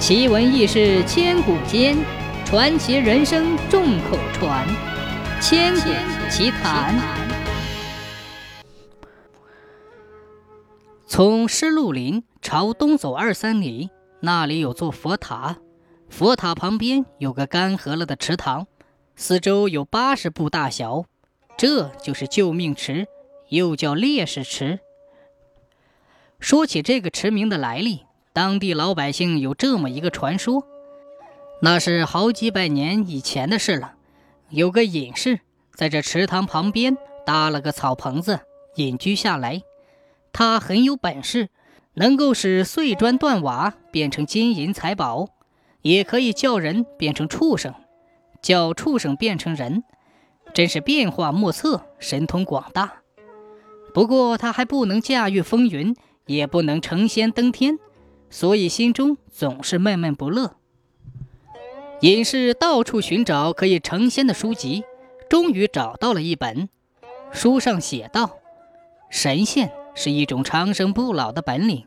奇闻异事千古间，传奇人生众口传。千古奇谈。从施路林朝东走二三里，那里有座佛塔，佛塔旁边有个干涸了的池塘，四周有八十步大小，这就是救命池，又叫烈士池。说起这个池名的来历。当地老百姓有这么一个传说，那是好几百年以前的事了。有个隐士在这池塘旁边搭了个草棚子，隐居下来。他很有本事，能够使碎砖断瓦变成金银财宝，也可以叫人变成畜生，叫畜生变成人，真是变化莫测，神通广大。不过他还不能驾驭风云，也不能成仙登天。所以心中总是闷闷不乐。隐士到处寻找可以成仙的书籍，终于找到了一本。书上写道：“神仙是一种长生不老的本领，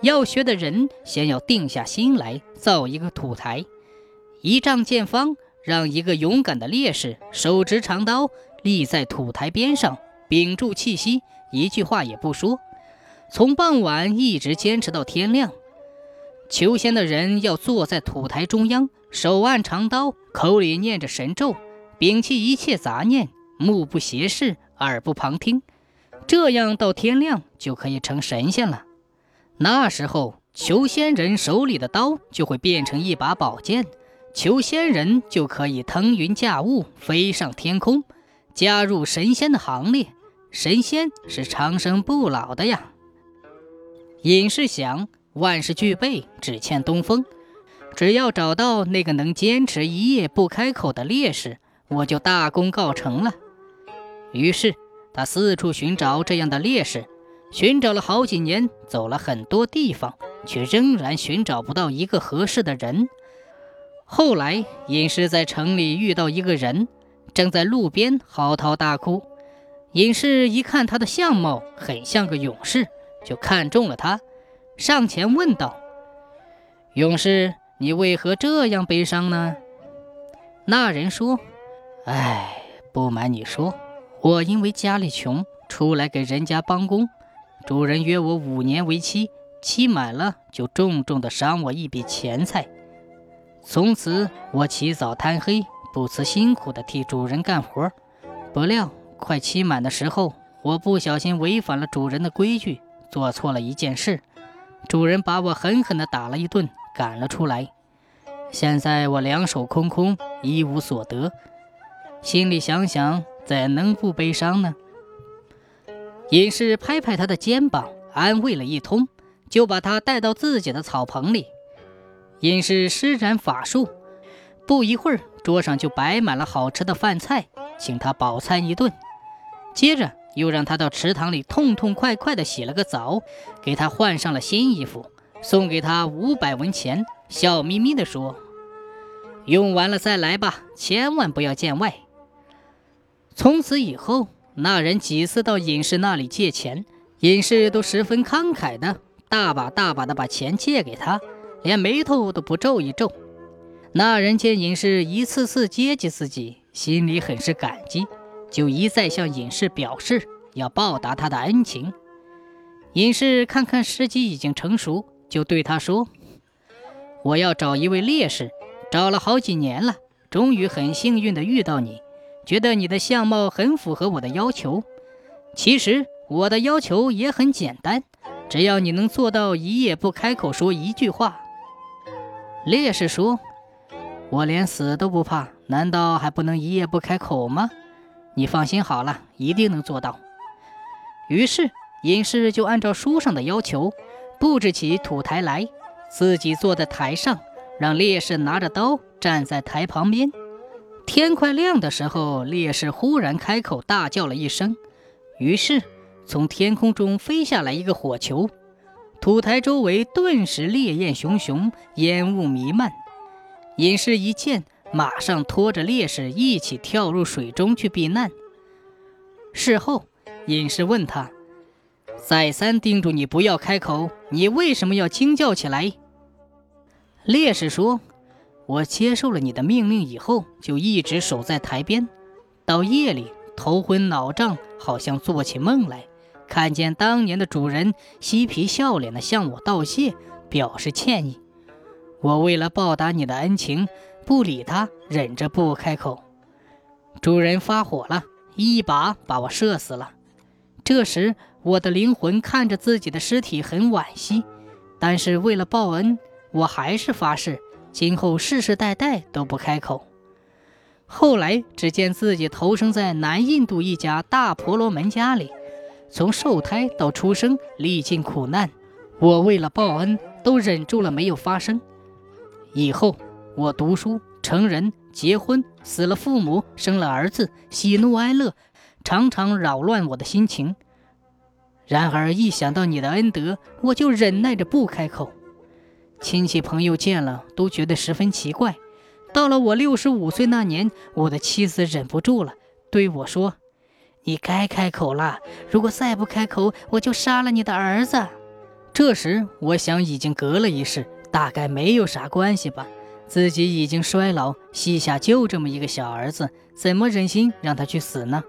要学的人先要定下心来造一个土台，一丈见方，让一个勇敢的烈士手执长刀立在土台边上，屏住气息，一句话也不说，从傍晚一直坚持到天亮。”求仙的人要坐在土台中央，手按长刀，口里念着神咒，摒弃一切杂念，目不斜视，耳不旁听，这样到天亮就可以成神仙了。那时候，求仙人手里的刀就会变成一把宝剑，求仙人就可以腾云驾雾，飞上天空，加入神仙的行列。神仙是长生不老的呀。隐士想。万事俱备，只欠东风。只要找到那个能坚持一夜不开口的烈士，我就大功告成了。于是他四处寻找这样的烈士，寻找了好几年，走了很多地方，却仍然寻找不到一个合适的人。后来隐士在城里遇到一个人，正在路边嚎啕大哭。隐士一看他的相貌很像个勇士，就看中了他。上前问道：“勇士，你为何这样悲伤呢？”那人说：“哎，不瞒你说，我因为家里穷，出来给人家帮工。主人约我五年为期，期满了就重重的赏我一笔钱财。从此我起早贪黑，不辞辛苦的替主人干活。不料快期满的时候，我不小心违反了主人的规矩，做错了一件事。”主人把我狠狠地打了一顿，赶了出来。现在我两手空空，一无所得，心里想想，怎能不悲伤呢？隐士拍拍他的肩膀，安慰了一通，就把他带到自己的草棚里。隐士施展法术，不一会儿，桌上就摆满了好吃的饭菜，请他饱餐一顿。接着。又让他到池塘里痛痛快快地洗了个澡，给他换上了新衣服，送给他五百文钱，笑眯眯地说：“用完了再来吧，千万不要见外。”从此以后，那人几次到隐士那里借钱，隐士都十分慷慨的，大把大把的把钱借给他，连眉头都不皱一皱。那人见隐士一次次接济自己，心里很是感激。就一再向隐士表示要报答他的恩情。隐士看看时机已经成熟，就对他说：“我要找一位烈士，找了好几年了，终于很幸运的遇到你，觉得你的相貌很符合我的要求。其实我的要求也很简单，只要你能做到一夜不开口说一句话。”烈士说：“我连死都不怕，难道还不能一夜不开口吗？”你放心好了，一定能做到。于是隐士就按照书上的要求，布置起土台来，自己坐在台上，让烈士拿着刀站在台旁边。天快亮的时候，烈士忽然开口大叫了一声，于是从天空中飞下来一个火球，土台周围顿时烈焰熊熊，烟雾弥漫。隐士一见。马上拖着烈士一起跳入水中去避难。事后，隐士问他：“再三叮嘱你不要开口，你为什么要惊叫起来？”烈士说：“我接受了你的命令以后，就一直守在台边。到夜里，头昏脑胀，好像做起梦来，看见当年的主人嬉皮笑脸的向我道谢，表示歉意。我为了报答你的恩情，不理他，忍着不开口。主人发火了，一把把我射死了。这时，我的灵魂看着自己的尸体，很惋惜，但是为了报恩。”我还是发誓，今后世世代代都不开口。后来，只见自己投生在南印度一家大婆罗门家里，从受胎到出生，历尽苦难。我为了报恩，都忍住了没有发声。以后，我读书、成人、结婚、死了父母、生了儿子，喜怒哀乐，常常扰乱我的心情。然而，一想到你的恩德，我就忍耐着不开口。亲戚朋友见了都觉得十分奇怪。到了我六十五岁那年，我的妻子忍不住了，对我说：“你该开口了，如果再不开口，我就杀了你的儿子。”这时我想，已经隔了一世，大概没有啥关系吧。自己已经衰老，膝下就这么一个小儿子，怎么忍心让他去死呢？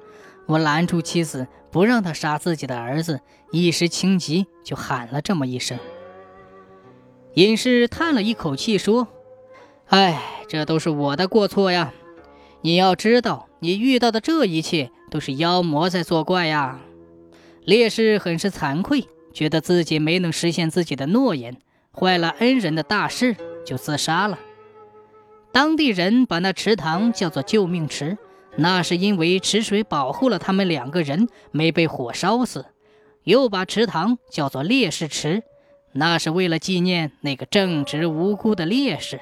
我拦住妻子，不让他杀自己的儿子，一时情急，就喊了这么一声。隐士叹了一口气说：“哎，这都是我的过错呀！你要知道，你遇到的这一切都是妖魔在作怪呀。”烈士很是惭愧，觉得自己没能实现自己的诺言，坏了恩人的大事，就自杀了。当地人把那池塘叫做救命池，那是因为池水保护了他们两个人没被火烧死；又把池塘叫做烈士池。那是为了纪念那个正直无辜的烈士。